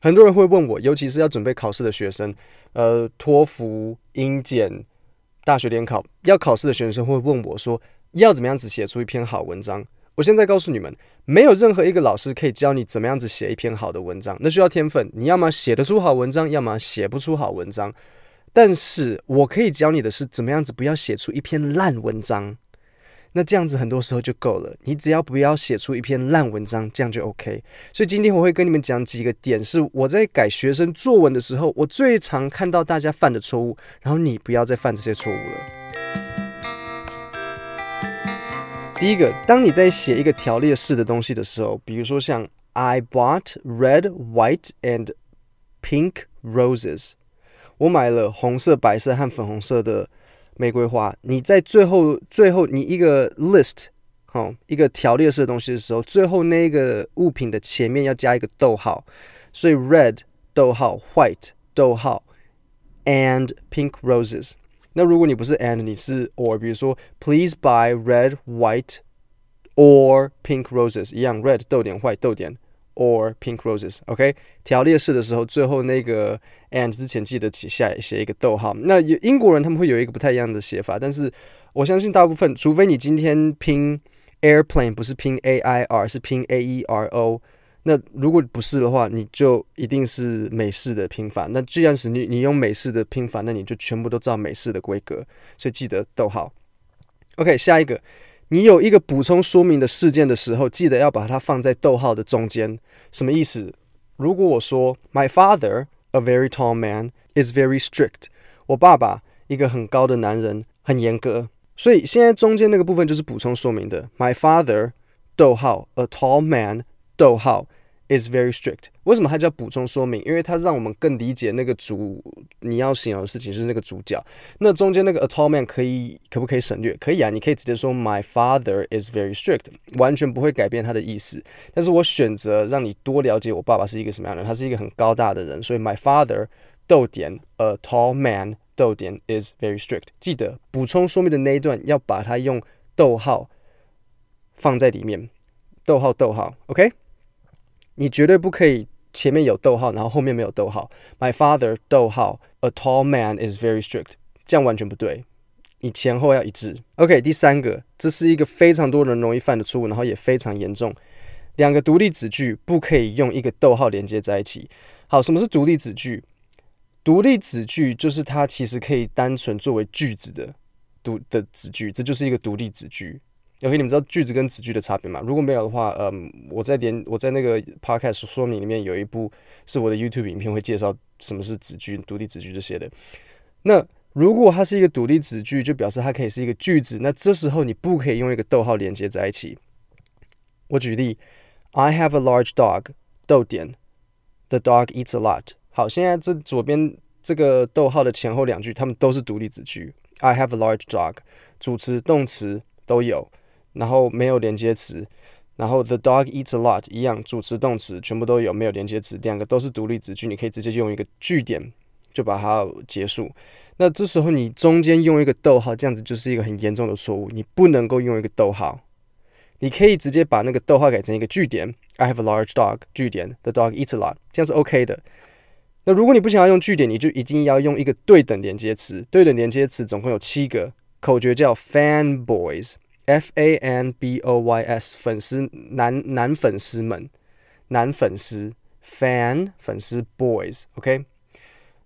很多人会问我，尤其是要准备考试的学生，呃，托福、英检、大学联考要考试的学生会问我说，要怎么样子写出一篇好文章？我现在告诉你们，没有任何一个老师可以教你怎么样子写一篇好的文章，那需要天分。你要么写得出好文章，要么写不出好文章。但是我可以教你的是，怎么样子不要写出一篇烂文章。那这样子很多时候就够了，你只要不要写出一篇烂文章，这样就 OK。所以今天我会跟你们讲几个点，是我在改学生作文的时候，我最常看到大家犯的错误，然后你不要再犯这些错误了。第一个，当你在写一个条列式的东西的时候，比如说像 I bought red, white and pink roses，我买了红色、白色和粉红色的玫瑰花。你在最后最后你一个 list 好一个条列式的东西的时候，最后那个物品的前面要加一个逗号，所以 red 逗号 white 逗号 and pink roses。那如果你不是 and 你是 or，比如说 Please buy red, white or pink roses，一样 red 逗点 white 逗点 or pink roses。OK，条列式的时候，最后那个 and 之前记得写下写一个逗号。那英国人他们会有一个不太一样的写法，但是我相信大部分，除非你今天拼 airplane 不是拼 A I R，是拼 A E R O。那如果不是的话，你就一定是美式的拼法。那既然是你你用美式的拼法，那你就全部都照美式的规格。所以记得逗号。OK，下一个，你有一个补充说明的事件的时候，记得要把它放在逗号的中间。什么意思？如果我说 My father, a very tall man, is very strict。我爸爸一个很高的男人，很严格。所以现在中间那个部分就是补充说明的。My father，逗号，a tall man，逗号。Is very strict。为什么它叫补充说明？因为它让我们更理解那个主你要形容的事情，是那个主角。那中间那个 a tall man 可以可不可以省略？可以啊，你可以直接说 My father is very strict，完全不会改变它的意思。但是我选择让你多了解我爸爸是一个什么样的人，他是一个很高大的人，所以 My father 逗点 a tall man 逗点 is very strict。记得补充说明的那一段要把它用逗号放在里面，逗号逗号，OK。你绝对不可以前面有逗号，然后后面没有逗号。My father，逗号，a tall man is very strict，这样完全不对。你前后要一致。OK，第三个，这是一个非常多人容易犯的错误，然后也非常严重。两个独立子句不可以用一个逗号连接在一起。好，什么是独立子句？独立子句就是它其实可以单纯作为句子的独的子句，这就是一个独立子句。OK，你们知道句子跟子句的差别吗？如果没有的话，嗯，我在连我在那个 podcast 说明里面有一部是我的 YouTube 影片，会介绍什么是子句、独立子句这些的。那如果它是一个独立子句，就表示它可以是一个句子。那这时候你不可以用一个逗号连接在一起。我举例：I have a large dog，逗点，The dog eats a lot。好，现在这左边这个逗号的前后两句，它们都是独立子句。I have a large dog，主词、动词都有。然后没有连接词，然后 the dog eats a lot 一样，主词动词全部都有，没有连接词，两个都是独立子句，你可以直接用一个句点就把它结束。那这时候你中间用一个逗号，这样子就是一个很严重的错误，你不能够用一个逗号，你可以直接把那个逗号改成一个句点，I have a large dog 句点，the dog eats a lot，这样是 OK 的。那如果你不想要用句点，你就一定要用一个对等连接词，对等连接词总共有七个，口诀叫 fan boys。F A N B O Y S 粉丝男男粉丝们，男粉丝 fan 粉丝 boys，OK？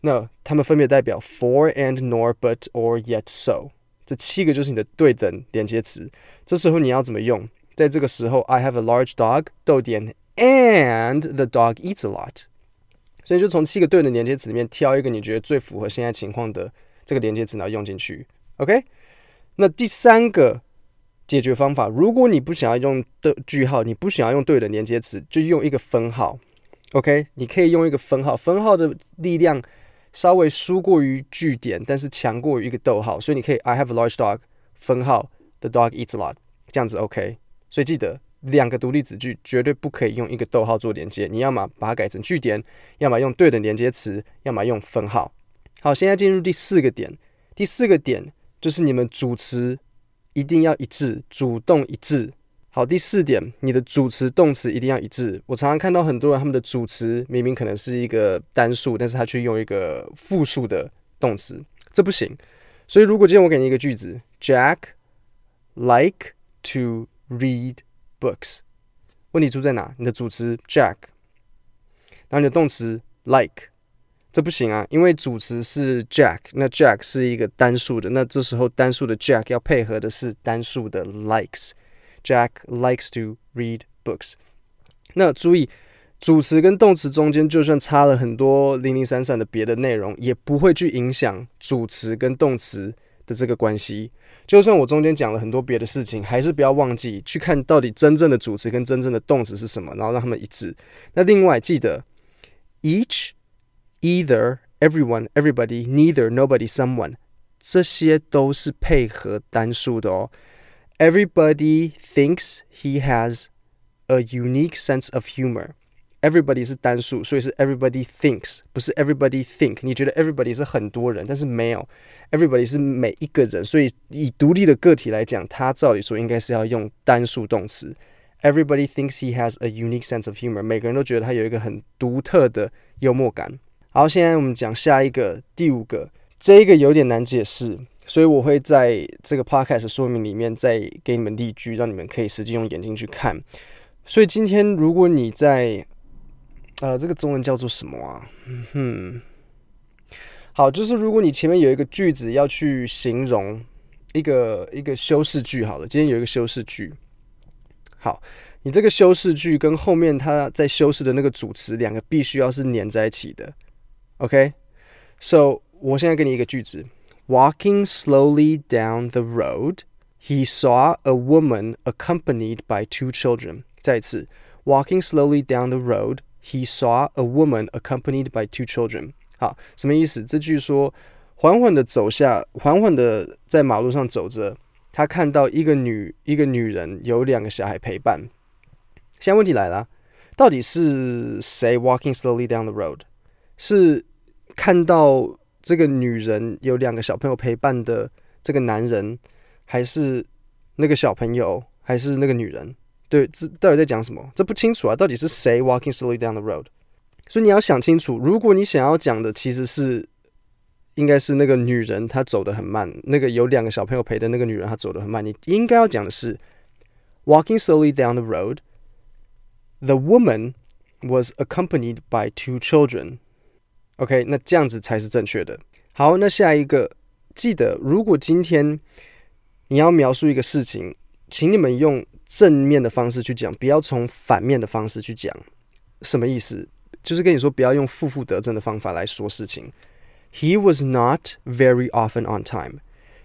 那他们分别代表 for and nor but or yet so，这七个就是你的对等连接词。这时候你要怎么用？在这个时候，I have a large dog，逗点，and the dog eats a lot。所以就从七个对等连接词里面挑一个你觉得最符合现在情况的这个连接词，然后用进去，OK？那第三个。解决方法：如果你不想要用的句号，你不想要用对的连接词，就用一个分号。OK，你可以用一个分号，分号的力量稍微输过于句点，但是强过于一个逗号，所以你可以 I have a large dog，分号 The dog eats a lot，这样子 OK。所以记得两个独立子句绝对不可以用一个逗号做连接，你要么把它改成句点，要么用对的连接词，要么用分号。好，现在进入第四个点，第四个点就是你们主词。一定要一致，主动一致。好，第四点，你的主词、动词一定要一致。我常常看到很多人，他们的主词明明可能是一个单数，但是他却用一个复数的动词，这不行。所以，如果今天我给你一个句子，Jack like to read books，问题出在哪？你的主词 Jack，然后你的动词 like，这不行啊，因为主词是 Jack，那 Jack 是一个单数的，那这时候单数的 Jack 要配合的是单数的 likes。Jack likes to read books。那注意。主词跟动词中间，就算差了很多零零散散的别的内容，也不会去影响主词跟动词的这个关系。就算我中间讲了很多别的事情，还是不要忘记去看到底真正的主词跟真正的动词是什么，然后让他们一致。那另外记得，each、either、everyone、everybody、neither、nobody、someone，这些都是配合单数的哦。Everybody thinks he has a unique sense of humor。Everybody 是单数，所以是 everybody thinks，不是 everybody think。你觉得 everybody 是很多人，但是没有，everybody 是每一个人。所以以独立的个体来讲，它照理说应该是要用单数动词。Everybody thinks he has a unique sense of humor。每个人都觉得他有一个很独特的幽默感。 好，现在我们讲下一个，第五个，这一个有点难解释，所以我会在这个 podcast 说明里面再给你们例句，让你们可以实际用眼睛去看。所以今天如果你在呃，这个中文叫做什么啊？嗯哼，好，就是如果你前面有一个句子要去形容一个一个修饰句，好了，今天有一个修饰句，好，你这个修饰句跟后面它在修饰的那个主词两个必须要是连在一起的 ，OK？So，我现在给你一个句子：Walking slowly down the road, he saw a woman accompanied by two children。再次，Walking slowly down the road。He saw a woman accompanied by two children。好，什么意思？这句说缓缓的走下，缓缓的在马路上走着，他看到一个女一个女人有两个小孩陪伴。现在问题来了，到底是谁 walking slowly down the road？是 看到这个女人有两个小朋友陪伴的这个男人，还是那个小朋友，还是那个女人？对，这到底在讲什么？这不清楚啊！到底是谁 walking slowly down the road？所以你要想清楚。如果你想要讲的其实是，应该是那个女人她走得很慢，那个有两个小朋友陪的那个女人她走得很慢。你应该要讲的是 walking slowly down the road。The woman was accompanied by two children。OK，那这样子才是正确的。好，那下一个，记得如果今天你要描述一个事情，请你们用。正面的方式去讲，不要从反面的方式去讲。什么意思？就是跟你说，不要用负负得正的方法来说事情。He was not very often on time.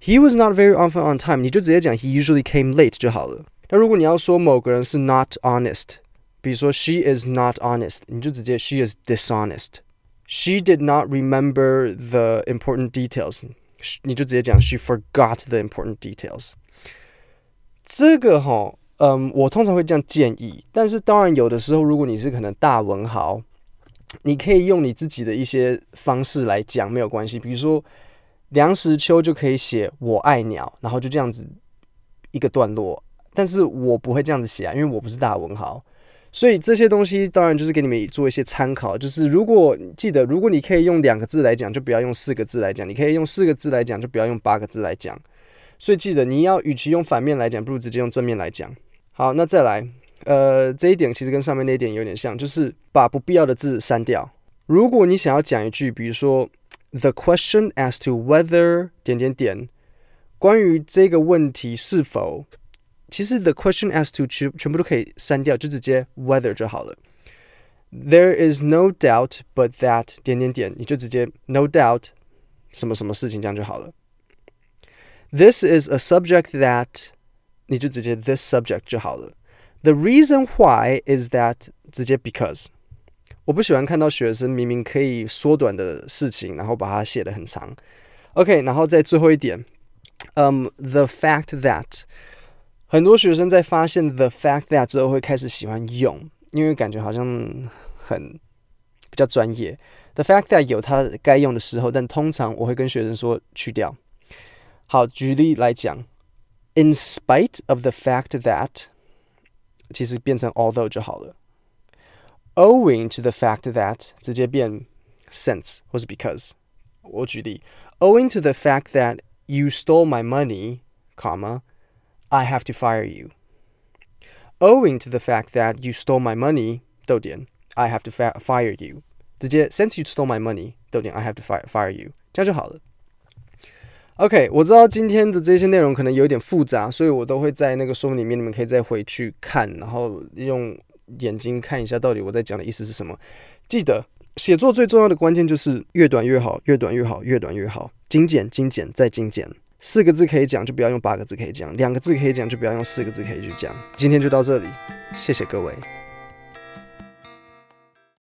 He was not very often on time. 你就直接讲 He usually came late 就好了。那如果你要说某个人是 not honest，比如说 She is not honest，你就直接 She is dishonest. She did not remember the important details，你就直接讲 She forgot the important details。这个哈。嗯，我通常会这样建议，但是当然有的时候，如果你是可能大文豪，你可以用你自己的一些方式来讲，没有关系。比如说梁实秋就可以写“我爱鸟”，然后就这样子一个段落。但是我不会这样子写啊，因为我不是大文豪，所以这些东西当然就是给你们做一些参考。就是如果记得，如果你可以用两个字来讲，就不要用四个字来讲；你可以用四个字来讲，就不要用八个字来讲。所以记得，你要与其用反面来讲，不如直接用正面来讲。好，那再来，呃，这一点其实跟上面那一点有点像，就是把不必要的字删掉。如果你想要讲一句，比如说，the question as to whether 点点点，关于这个问题是否，其实 the question as to 全全部都可以删掉，就直接 whether 就好了。There is no doubt but that 点点点，你就直接 no doubt 什么什么事情这样就好了。This is a subject that 你就直接 this subject 就好了。The reason why is that 直接 because。我不喜欢看到学生明明可以缩短的事情，然后把它写得很长。OK，然后在最后一点，嗯、um,，the fact that 很多学生在发现 the fact that 之后会开始喜欢用，因为感觉好像很比较专业。The fact that 有它该用的时候，但通常我会跟学生说去掉。好，举例来讲。In spite of the fact that， 其实变成 although 就好了。Owing to the fact that 直接变 since 或是 because。我举例，Owing to the fact that you stole my money, comma, I have to fire you. Owing to the fact that you stole my money, 逗点，I have to fire fire you. 直接 since you stole my money, 逗点，I have to fire fire you，这样就好了。OK，我知道今天的这些内容可能有点复杂，所以我都会在那个说明里面，你们可以再回去看，然后用眼睛看一下到底我在讲的意思是什么。记得写作最重要的关键就是越短越好，越短越好，越短越好，精简、精简再精简。四个字可以讲，就不要用八个字可以讲；两个字可以讲，就不要用四个字可以去讲。今天就到这里，谢谢各位。